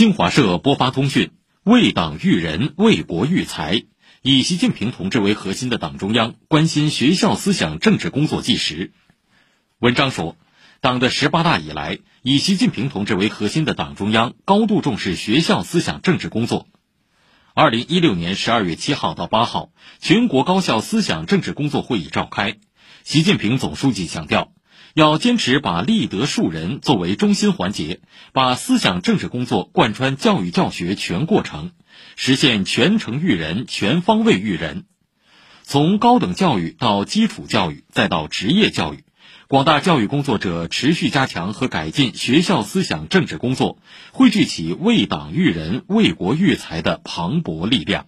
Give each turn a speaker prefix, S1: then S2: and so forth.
S1: 新华社播发通讯：为党育人，为国育才。以习近平同志为核心的党中央关心学校思想政治工作纪实。文章说，党的十八大以来，以习近平同志为核心的党中央高度重视学校思想政治工作。二零一六年十二月七号到八号，全国高校思想政治工作会议召开，习近平总书记强调。要坚持把立德树人作为中心环节，把思想政治工作贯穿教育教学全过程，实现全程育人、全方位育人。从高等教育到基础教育，再到职业教育，广大教育工作者持续加强和改进学校思想政治工作，汇聚起为党育人、为国育才的磅礴力量。